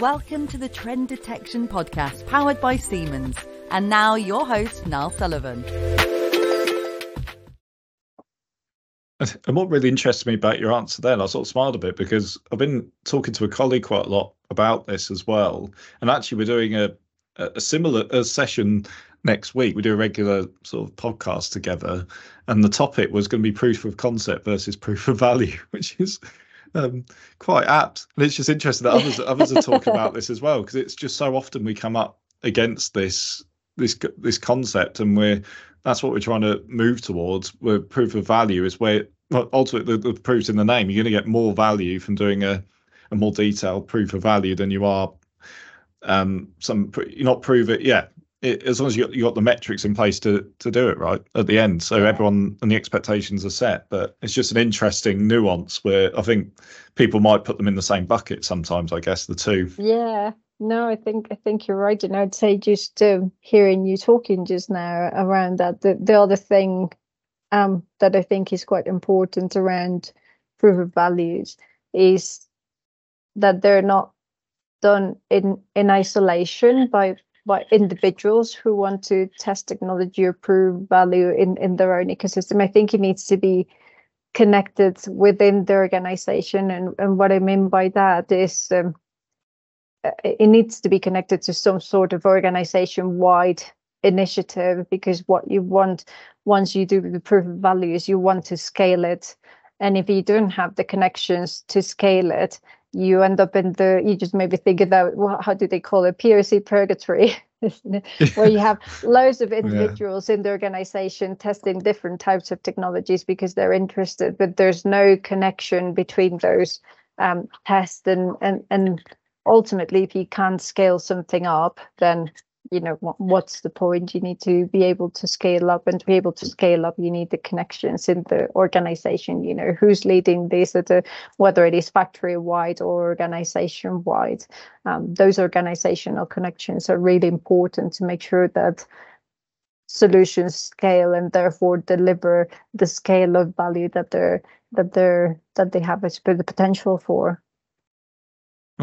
Welcome to the Trend Detection Podcast powered by Siemens. And now your host, Niall Sullivan. And what really interested me about your answer then, I sort of smiled a bit because I've been talking to a colleague quite a lot about this as well. And actually, we're doing a, a similar a session next week. We do a regular sort of podcast together. And the topic was going to be proof of concept versus proof of value, which is um, quite apt. And it's just interesting that others others are talking about this as well because it's just so often we come up against this this this concept, and we're that's what we're trying to move towards. Where proof of value is where ultimately the, the proof's in the name. You're going to get more value from doing a a more detailed proof of value than you are um some you're not prove it yeah it, as long as you got, you got the metrics in place to to do it right at the end. So everyone and the expectations are set but it's just an interesting nuance where i think people might put them in the same bucket sometimes i guess the two. Yeah. No i think i think you're right. And i'd say just um, hearing you talking just now around that the, the other thing um, that i think is quite important around proof of values is that they're not done in in isolation by by individuals who want to test technology or prove value in, in their own ecosystem. I think it needs to be connected within the organization. And, and what I mean by that is um, it needs to be connected to some sort of organization wide initiative because what you want once you do the proof of values, you want to scale it. And if you don't have the connections to scale it, you end up in the you just maybe think about well, how do they call it POC purgatory where you have loads of individuals yeah. in the organization testing different types of technologies because they're interested but there's no connection between those um, tests and and and ultimately if you can't scale something up then you know what's the point? You need to be able to scale up and to be able to scale up you need the connections in the organization you know who's leading this at a, whether it is factory wide or organization wide. Um, those organizational connections are really important to make sure that solutions scale and therefore deliver the scale of value that they're that they're that they have the potential for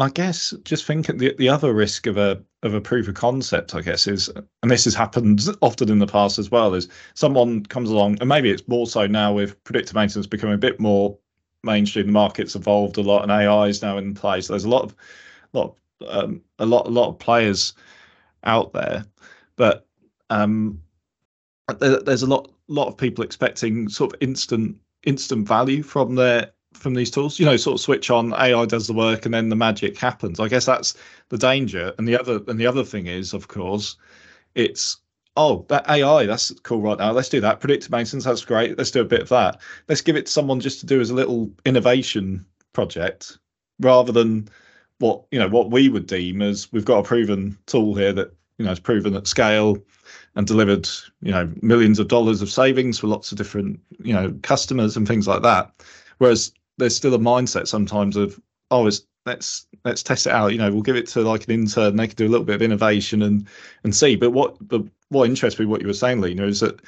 I guess just thinking the the other risk of a of a proof of concept, I guess, is and this has happened often in the past as well, is someone comes along and maybe it's more so now with predictive maintenance becoming a bit more mainstream. The market's evolved a lot and AI is now in place. There's a lot of lot um, a lot a lot of players out there, but um, there, there's a lot lot of people expecting sort of instant instant value from their from these tools. You know, sort of switch on, AI does the work, and then the magic happens. I guess that's the danger. And the other and the other thing is, of course, it's oh that AI that's cool right now. Let's do that. Predictive maintenance that's great. Let's do a bit of that. Let's give it to someone just to do as a little innovation project rather than what you know what we would deem as we've got a proven tool here that you know is proven at scale and delivered you know millions of dollars of savings for lots of different you know customers and things like that whereas there's still a mindset sometimes of oh it's let's let's test it out you know we'll give it to like an intern they can do a little bit of innovation and and see. But what but what interests me what you were saying Lina is that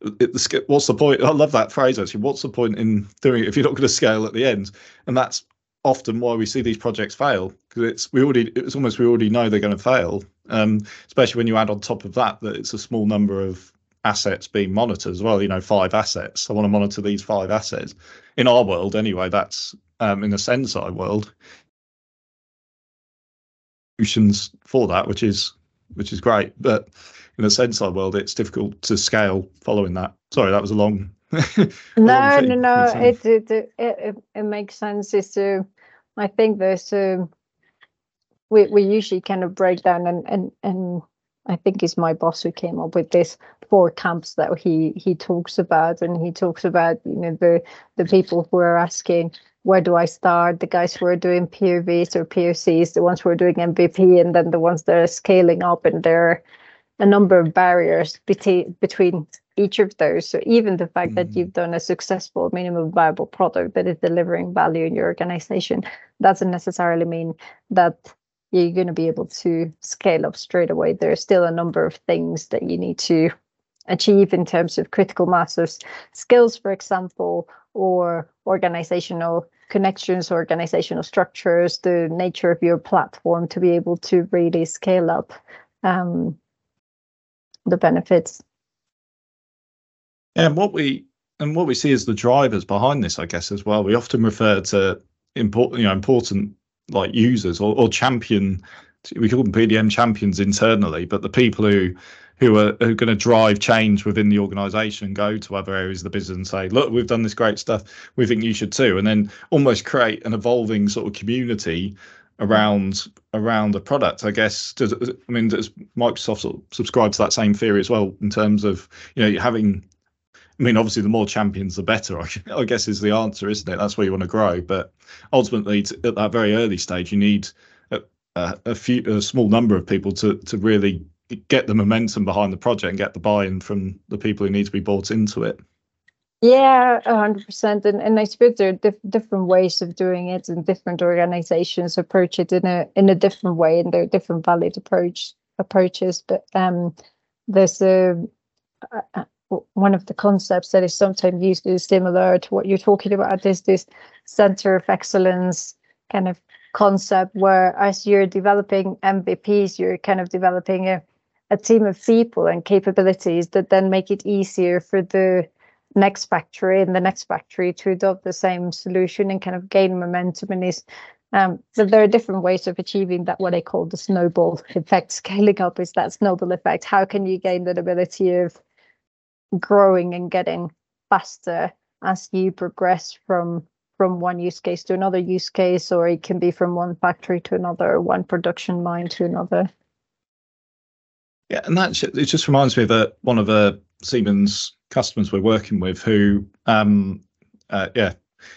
it, the, what's the point? I love that phrase actually. What's the point in doing it if you're not going to scale at the end? And that's often why we see these projects fail because it's we already it's almost we already know they're going to fail. Um, especially when you add on top of that that it's a small number of assets being monitored as well. You know, five assets. I want to monitor these five assets. In our world, anyway, that's um, in the Senseye world. Solutions for that, which is which is great, but in the Senseye world, it's difficult to scale following that. Sorry, that was a long. a no, long no, no. It, it it, it it makes sense. Is to, I think there's um, we we usually kind of break down and and and I think it's my boss who came up with this four camps that he he talks about, and he talks about you know the the people who are asking where do I start, the guys who are doing POVs or POCs, the ones who are doing MVP, and then the ones that are scaling up, and there are a number of barriers between between each of those. So even the fact mm. that you've done a successful minimum viable product that is delivering value in your organization doesn't necessarily mean that you're going to be able to scale up straight away. There are still a number of things that you need to achieve in terms of critical mass of skills, for example, or organizational connections, organizational structures, the nature of your platform to be able to really scale up um, the benefits. And what we and what we see as the drivers behind this, I guess, as well. We often refer to important, you know, important like users or, or champion. We call them PDM champions internally, but the people who who are, are going to drive change within the organization go to other areas of the business and say, look, we've done this great stuff. We think you should too. And then almost create an evolving sort of community around around the product. I guess, does, I mean, does Microsoft sort of subscribe to that same theory as well in terms of, you know, having I mean, obviously, the more champions, the better. I guess is the answer, isn't it? That's where you want to grow. But ultimately, at that very early stage, you need a, a, a, few, a small number of people to to really get the momentum behind the project and get the buy-in from the people who need to be bought into it. Yeah, hundred percent. And and I suppose there are dif- different ways of doing it, and different organizations approach it in a in a different way, and there are different valid approach approaches. But um, there's a one of the concepts that is sometimes used is similar to what you're talking about. Is this center of excellence kind of concept, where as you're developing MVPs, you're kind of developing a a team of people and capabilities that then make it easier for the next factory and the next factory to adopt the same solution and kind of gain momentum in this. Um, so there are different ways of achieving that, what I call the snowball effect. Scaling up is that snowball effect. How can you gain that ability of growing and getting faster as you progress from from one use case to another use case, or it can be from one factory to another, one production line to another. Yeah, and that it just reminds me of a, one of the Siemens customers we're working with who, um, uh, yeah,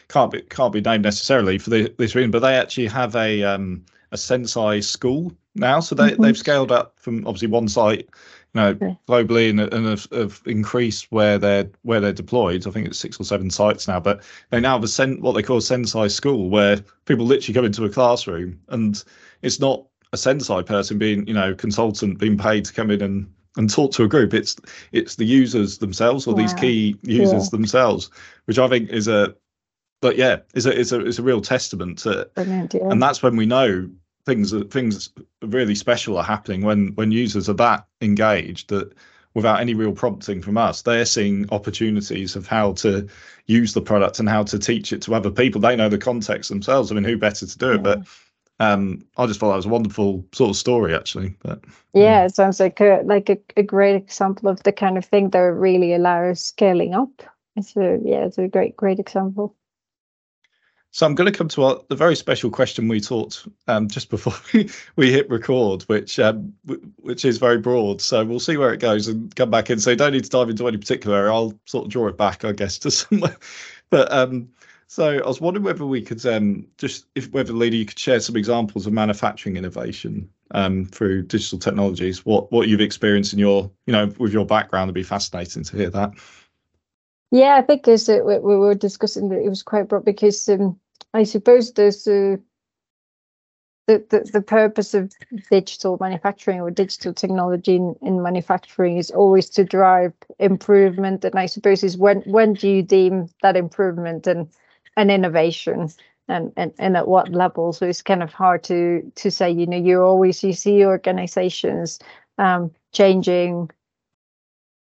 can't be can't be named necessarily for the, this reason, but they actually have a um, a Senseye school now, so they mm-hmm. they've scaled up from obviously one site, you know, okay. globally, and, and have, have, increased where they're where they're deployed. I think it's six or seven sites now, but they now have a sen- what they call a Senseye school, where people literally come into a classroom, and it's not a Senseye person being, you know, consultant being paid to come in and and talk to a group. It's it's the users themselves or wow. these key users yeah. themselves, which I think is a but yeah, is a is a is a real testament to Brilliant, yeah. and that's when we know things things really special are happening when when users are that engaged that without any real prompting from us they're seeing opportunities of how to use the product and how to teach it to other people they know the context themselves i mean who better to do it but um, I just thought that was a wonderful sort of story, actually. But yeah, it sounds like a like a, a great example of the kind of thing that really allows scaling up. It's a yeah, it's a great great example. So I'm going to come to our, the very special question we taught um, just before we, we hit record, which um, w- which is very broad. So we'll see where it goes and come back in. So you don't need to dive into any particular. I'll sort of draw it back, I guess, to somewhere. But um, so I was wondering whether we could um, just, if whether Lina, you could share some examples of manufacturing innovation um, through digital technologies. What what you've experienced in your, you know, with your background, it'd be fascinating to hear that. Yeah, I think as we, we were discussing, it was quite broad because um, I suppose there's uh, the, the the purpose of digital manufacturing or digital technology in, in manufacturing is always to drive improvement, and I suppose is when when do you deem that improvement and an innovation and, and and at what level. So it's kind of hard to to say you know you always you see organizations um, changing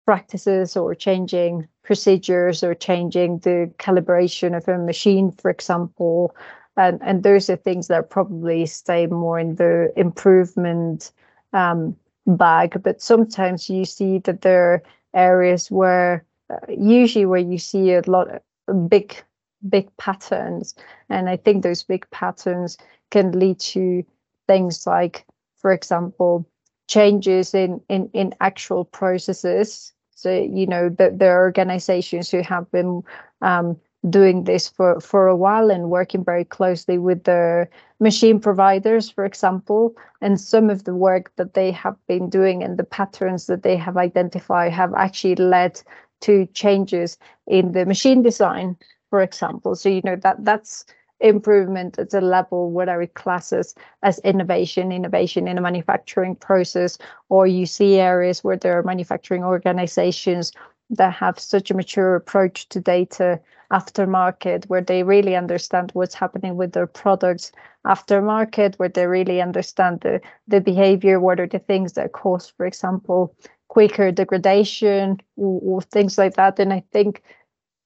practices or changing procedures or changing the calibration of a machine for example. And and those are things that probably stay more in the improvement um, bag. But sometimes you see that there are areas where uh, usually where you see a lot of big big patterns. And I think those big patterns can lead to things like, for example, changes in in, in actual processes. So, you know, that there are organizations who have been um, doing this for, for a while and working very closely with the machine providers, for example. And some of the work that they have been doing and the patterns that they have identified have actually led to changes in the machine design for example. So, you know, that that's improvement at a level what I would class as, as innovation, innovation in a manufacturing process, or you see areas where there are manufacturing organizations that have such a mature approach to data aftermarket where they really understand what's happening with their products aftermarket where they really understand the the behavior what are the things that cause for example quicker degradation or, or things like that and i think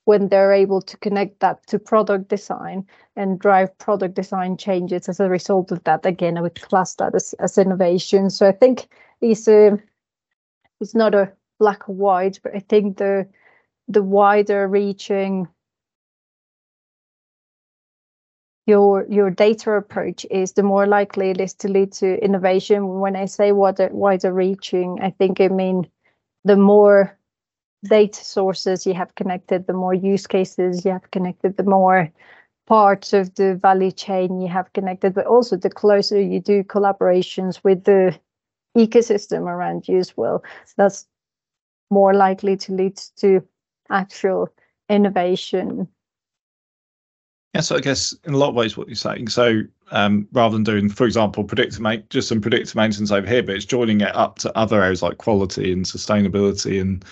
when they're able to connect that to product design and drive product design changes as a result of that again i would class that as, as innovation so i think it's a it's not a black or white but i think the the wider reaching your your data approach is, the more likely it is to lead to innovation. When I say wider wider reaching, I think I mean the more data sources you have connected, the more use cases you have connected, the more parts of the value chain you have connected, but also the closer you do collaborations with the ecosystem around you as well. That's more likely to lead to actual innovation yeah, so I guess in a lot of ways, what you're saying. So um, rather than doing, for example, predictive ma- just some predictive maintenance over here, but it's joining it up to other areas like quality and sustainability and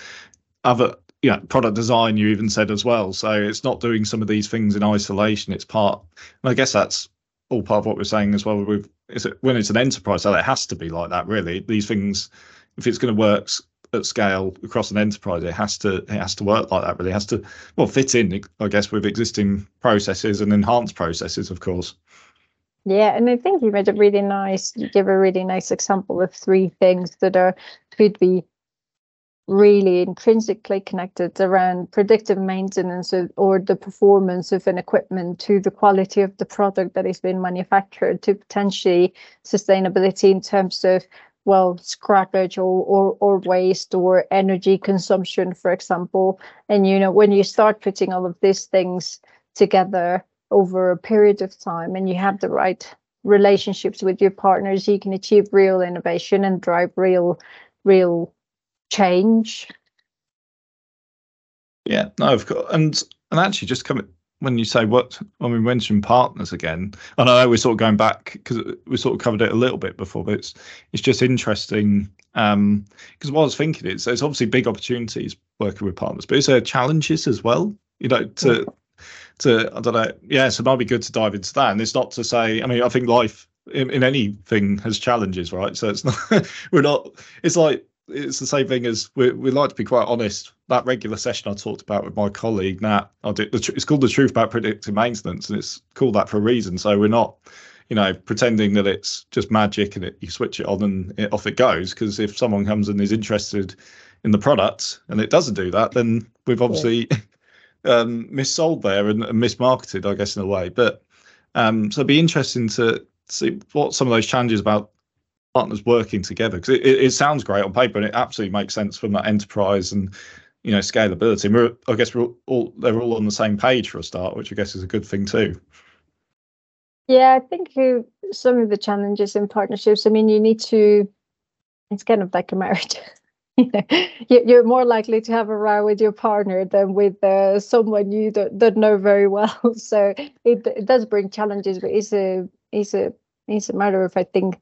other, know, product design. You even said as well. So it's not doing some of these things in isolation. It's part, and I guess that's all part of what we're saying as well. With is it when it's an enterprise, so it has to be like that. Really, these things, if it's going to work at scale across an enterprise, it has to it has to work like that. Really, it has to well fit in, I guess, with existing processes and enhanced processes, of course. Yeah, and I think you made a really nice, you give a really nice example of three things that are could be really intrinsically connected around predictive maintenance or, the performance of an equipment to the quality of the product that is being manufactured to potentially sustainability in terms of well scrappage or, or or waste or energy consumption for example. And you know when you start putting all of these things together over a period of time and you have the right relationships with your partners you can achieve real innovation and drive real real change yeah no of course and and actually just coming when you say what when we mention partners again, and I know we're sort of going back because we sort of covered it a little bit before, but it's it's just interesting because um, what I was thinking is there's obviously big opportunities working with partners, but is there challenges as well? You know, to to I don't know, yeah, so it might be good to dive into that. And it's not to say, I mean, I think life in, in anything has challenges, right? So it's not we're not. It's like it's the same thing as we we like to be quite honest. That regular session I talked about with my colleague Nat, I did, it's called the truth about predictive maintenance, and it's called that for a reason. So we're not, you know, pretending that it's just magic and it, you switch it on and it, off it goes. Because if someone comes and is interested in the product and it doesn't do that, then we've obviously yeah. um, missold there and, and mismarketed, I guess, in a way. But um, so it'd be interesting to see what some of those challenges about partners working together because it, it, sounds great on paper and it absolutely makes sense from that enterprise and you know scalability. And we're, I guess we're all they're all on the same page for a start, which I guess is a good thing too. Yeah, I think you, some of the challenges in partnerships. I mean, you need to. It's kind of like a marriage. you're more likely to have a row with your partner than with uh, someone you don't, don't know very well. So it, it does bring challenges, but it's a it's a it's a matter of I think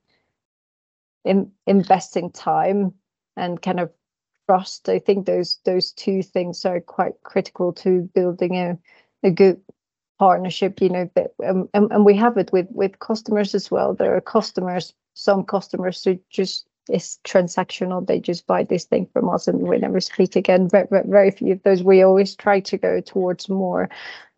in, investing time and kind of trust. I think those those two things are quite critical to building a a good partnership. You know that, um, and, and we have it with with customers as well. There are customers, some customers who just is transactional. They just buy this thing from us and we never speak again. Very, very few of those. We always try to go towards more.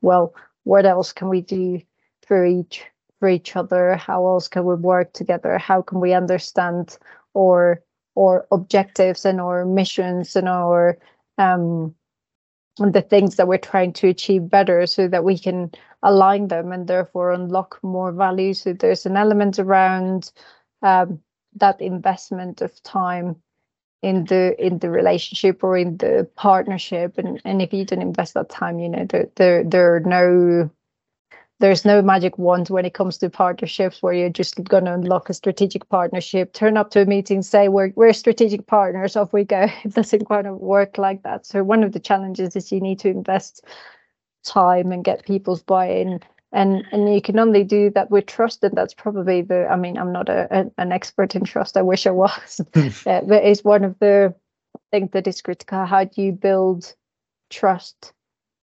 Well, what else can we do for each for each other? How else can we work together? How can we understand our our objectives and our missions and our um the things that we're trying to achieve better so that we can align them and therefore unlock more value? So there's an element around um, that investment of time in the in the relationship or in the partnership. And and if you don't invest that time you know there there, there are no there's no magic wand when it comes to partnerships where you're just going to unlock a strategic partnership turn up to a meeting say we're, we're strategic partners off we go it doesn't quite work like that so one of the challenges is you need to invest time and get people's buy-in and and you can only do that with trust and that's probably the i mean i'm not a, a an expert in trust i wish i was uh, but it's one of the things that is critical. How do you build trust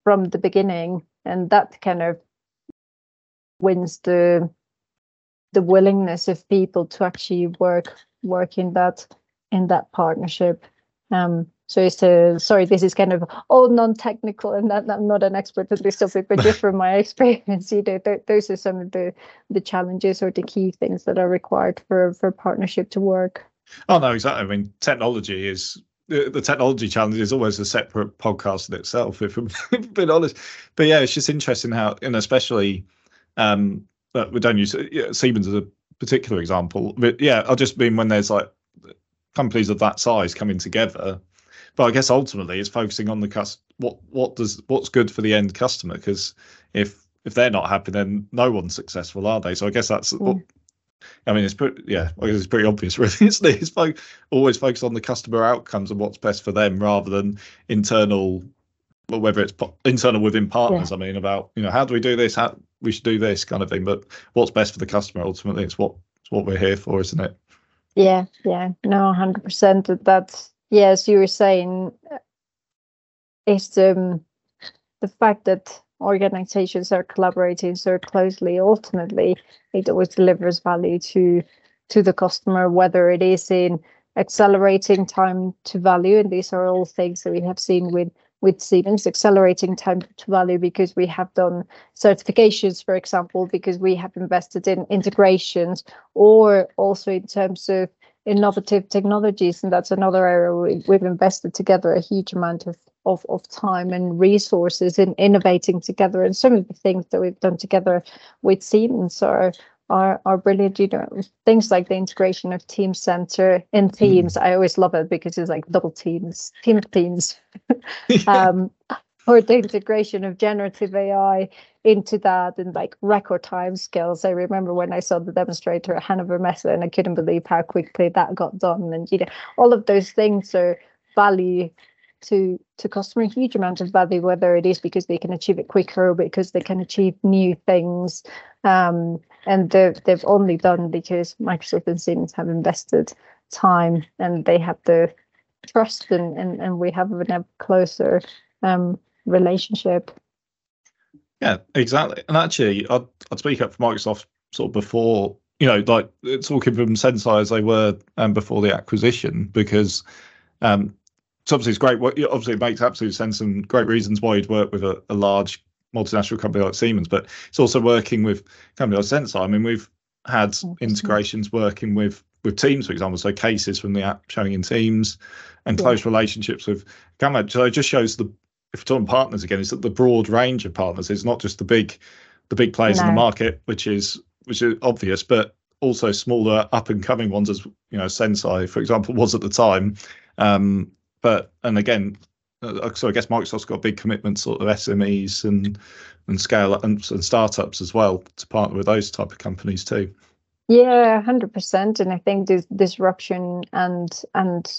from the beginning? And that kind of wins the the willingness of people to actually work work in that in that partnership. Um, so it's a, sorry, this is kind of all non-technical, and that, I'm not an expert in this topic, but just from my experience, you know, th- those are some of the the challenges or the key things that are required for for partnership to work. Oh no, exactly. I mean, technology is the, the technology challenge is always a separate podcast in itself, if I'm being honest. But yeah, it's just interesting how, and especially, um, but we don't use yeah, Siemens as a particular example. But yeah, I just mean when there's like companies of that size coming together but I guess ultimately it's focusing on the cus what what does what's good for the end customer because if if they're not happy then no one's successful are they so I guess that's mm. what, I mean it's pretty yeah I guess it's pretty obvious really isn't it it's fo- always focus on the customer outcomes and what's best for them rather than internal or whether it's internal within partners yeah. I mean about you know how do we do this how we should do this kind of thing but what's best for the customer ultimately it's what it's what we're here for isn't it yeah yeah no 100% that's yes, you were saying is um, the fact that organizations are collaborating so closely. Ultimately, it always delivers value to to the customer, whether it is in accelerating time to value, and these are all things that we have seen with with Siemens, accelerating time to value because we have done certifications, for example, because we have invested in integrations, or also in terms of innovative technologies. And that's another area we, we've invested together a huge amount of, of of time and resources in innovating together. And some of the things that we've done together with Siemens are are, are brilliant you know things like the integration of Teamcenter in mm. teams mm. i always love it because it's like double teams team teams um or the integration of generative ai into that in like record time skills. I remember when I saw the demonstrator at Hannover Messe and I couldn't believe how quickly that got done. And you know, all of those things are value to to customer huge amount of value, whether it is because they can achieve it quicker or because they can achieve new things. Um, and they've they've only done because Microsoft and Siemens have invested time and they have the trust and and, and we have an ever closer um, relationship. Yeah, exactly. And actually, I'd, I'd speak up for Microsoft sort of before, you know, like talking from Senseye as they were um, before the acquisition, because um, obviously it's great. Obviously, it makes absolute sense and great reasons why you'd work with a, a large multinational company like Siemens, but it's also working with companies like Senseye. I mean, we've had integrations working with with Teams, for example, so cases from the app showing in Teams, and close yeah. relationships with Gamma. So it just shows the if we're talking partners again, it's that the broad range of partners. It's not just the big the big players no. in the market, which is which is obvious, but also smaller up and coming ones as you know Senseye, for example, was at the time. Um, but and again, uh, so I guess Microsoft's got a big commitments sort of SMEs and and scale and, and startups as well to partner with those type of companies too. Yeah, hundred percent. And I think this disruption and and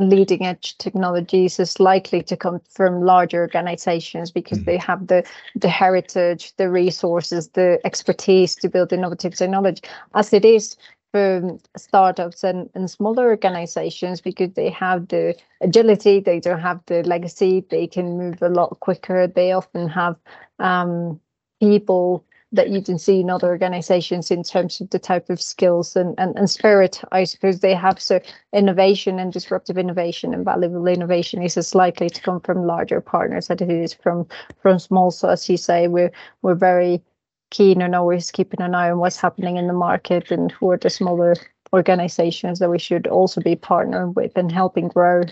leading edge technologies is likely to come from larger organizations because mm. they have the the heritage the resources the expertise to build innovative technology as it is for startups and, and smaller organizations because they have the agility they don't have the legacy they can move a lot quicker they often have um, people that you can see in other organizations in terms of the type of skills and, and, and spirit, I suppose they have. So innovation and disruptive innovation and valuable innovation is as likely to come from larger partners as it is from from small. So as you say, we're we're very keen and always keeping an eye on what's happening in the market and who are the smaller organizations that we should also be partnering with and helping grow.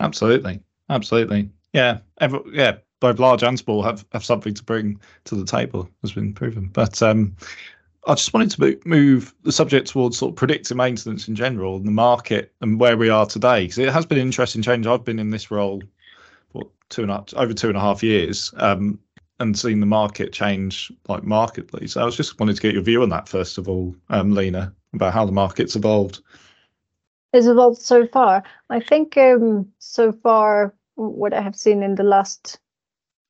Absolutely. Absolutely. Yeah. Every, yeah both large and small have, have something to bring to the table, has been proven. But um, I just wanted to move the subject towards sort of predictive maintenance in general and the market and where we are today, because it has been an interesting change. I've been in this role for two and a over two and a half years, um, and seen the market change like markedly. So I was just wanted to get your view on that first of all, um, Lina, about how the market's evolved. Has evolved so far. I think um, so far what I have seen in the last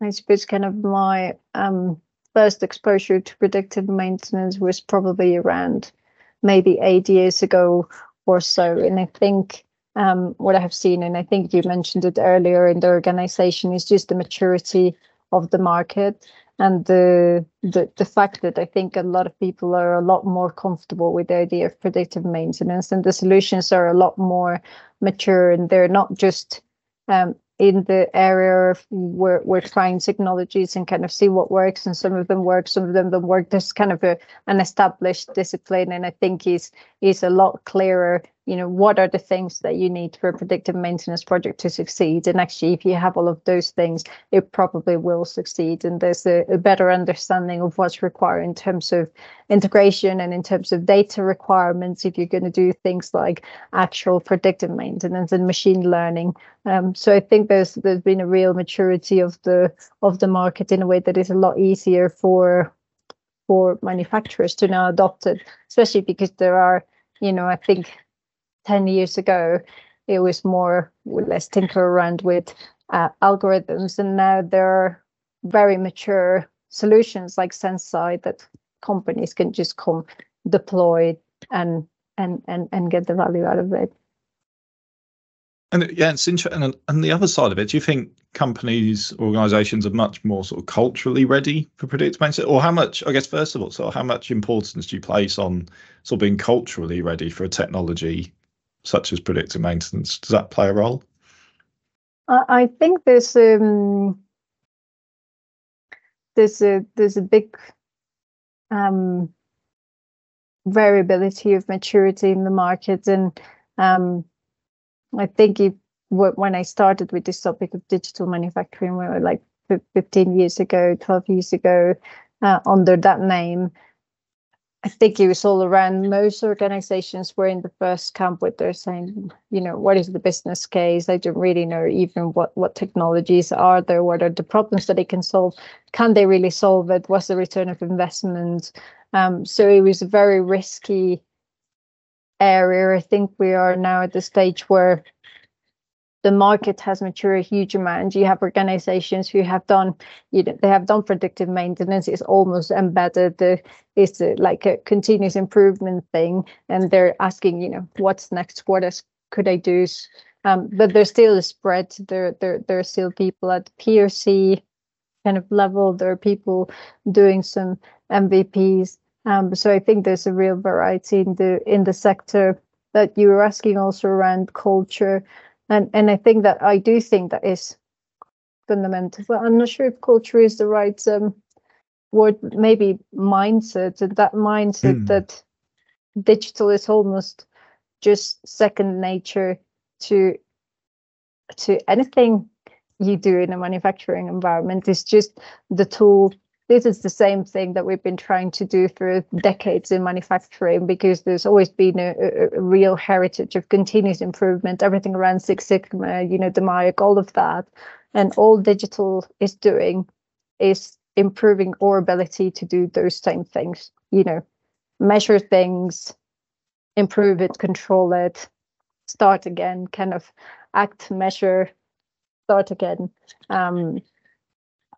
I suppose kind of my um, first exposure to predictive maintenance was probably around maybe eight years ago or so. And I think um, what I have seen, and I think you mentioned it earlier in the organization, is just the maturity of the market. And the, the the fact that I think a lot of people are a lot more comfortable with the idea of predictive maintenance, and the solutions are a lot more mature, and they're not just um, in the area of we're, we're trying technologies and kind of see what works and some of them work some of them don't work. There's kind of a, an established discipline and i think is is a lot clearer you know what are the things that you need for a predictive maintenance project to succeed? And actually if you have all of those things it probably will succeed. And there's a, a, better understanding of what's required in terms of integration and in terms of data requirements if you're going to do things like actual predictive maintenance and machine learning. Um, so i think there's there's been a real maturity of the of the market in a way that is a lot easier for for manufacturers to now adopt it especially because there are you know i think 10 years ago, it was more let's tinker around with uh, algorithms. And now there are very mature solutions like Senseye that companies can just come deploy and and and and get the value out of it. And yeah, it's interesting. And, and the other side of it, do you think companies, organisations are much more sort of culturally ready for predictive maintenance, or how much? I guess first of all, so how much importance do you place on sort of being culturally ready for a technology such as predictive maintenance. Does that play a role? I think there's um, there's a there's a big um, variability of maturity in the market, and um, I think if when I started with this topic of digital manufacturing, we were like 15 years ago, 12 years ago, uh, under that name, I think it was all around most organizations were in the first camp where they're saying, you know, what is the business case? They don't really know even what, what technologies are there, what are the problems that they can solve? Can they really solve it? What's the return of investment? Um, so it was a very risky area. I think we are now at the stage where the market has matured a huge amount. You have organizations who have done, you know, they have done predictive maintenance. It's almost embedded. The, it's a, like a continuous improvement thing, and they're asking, you know, what's next? What else could I do? Um, but there's still a spread. There, there, there are still people at POC kind of level. There are people doing some MVPs. Um, so I think there's a real variety in the in the sector. That you were asking also around culture and and I think that I do think that is fundamental. But I'm not sure if culture is the right um, word. Maybe mindset, and that mindset mm. that digital is almost just second nature to to anything you do in a manufacturing environment. It's just the tool this is the same thing that we've been trying to do for decades in manufacturing because there's always been a, a, real heritage of continuous improvement, everything around Six Sigma, you know, DMAIC, all of that. And all digital is doing is improving our ability to do those same things, you know, measure things, improve it, control it, start again, kind of act, measure, start again. Um,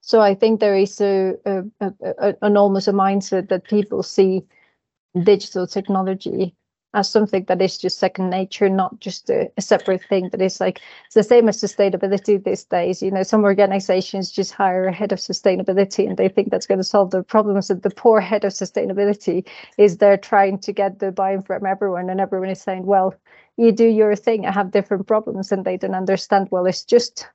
so I think there is a, a, a, a an almost a mindset that people see digital technology as something that is just second nature, not just a, a, separate thing that is like it's the same as sustainability these days. You know, some organizations just hire a head of sustainability and they think that's going to solve their problems. And the poor head of sustainability is there trying to get the buy-in from everyone, and everyone is saying, Well, you do your thing, I have different problems, and they don't understand, well, it's just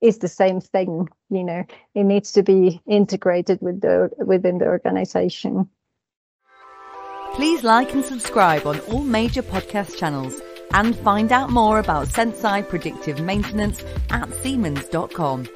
is the same thing you know. It needs to be integrated with the within the organization. Please like and subscribe on all major podcast channels and find out more about Senseye predictive maintenance at siemens.com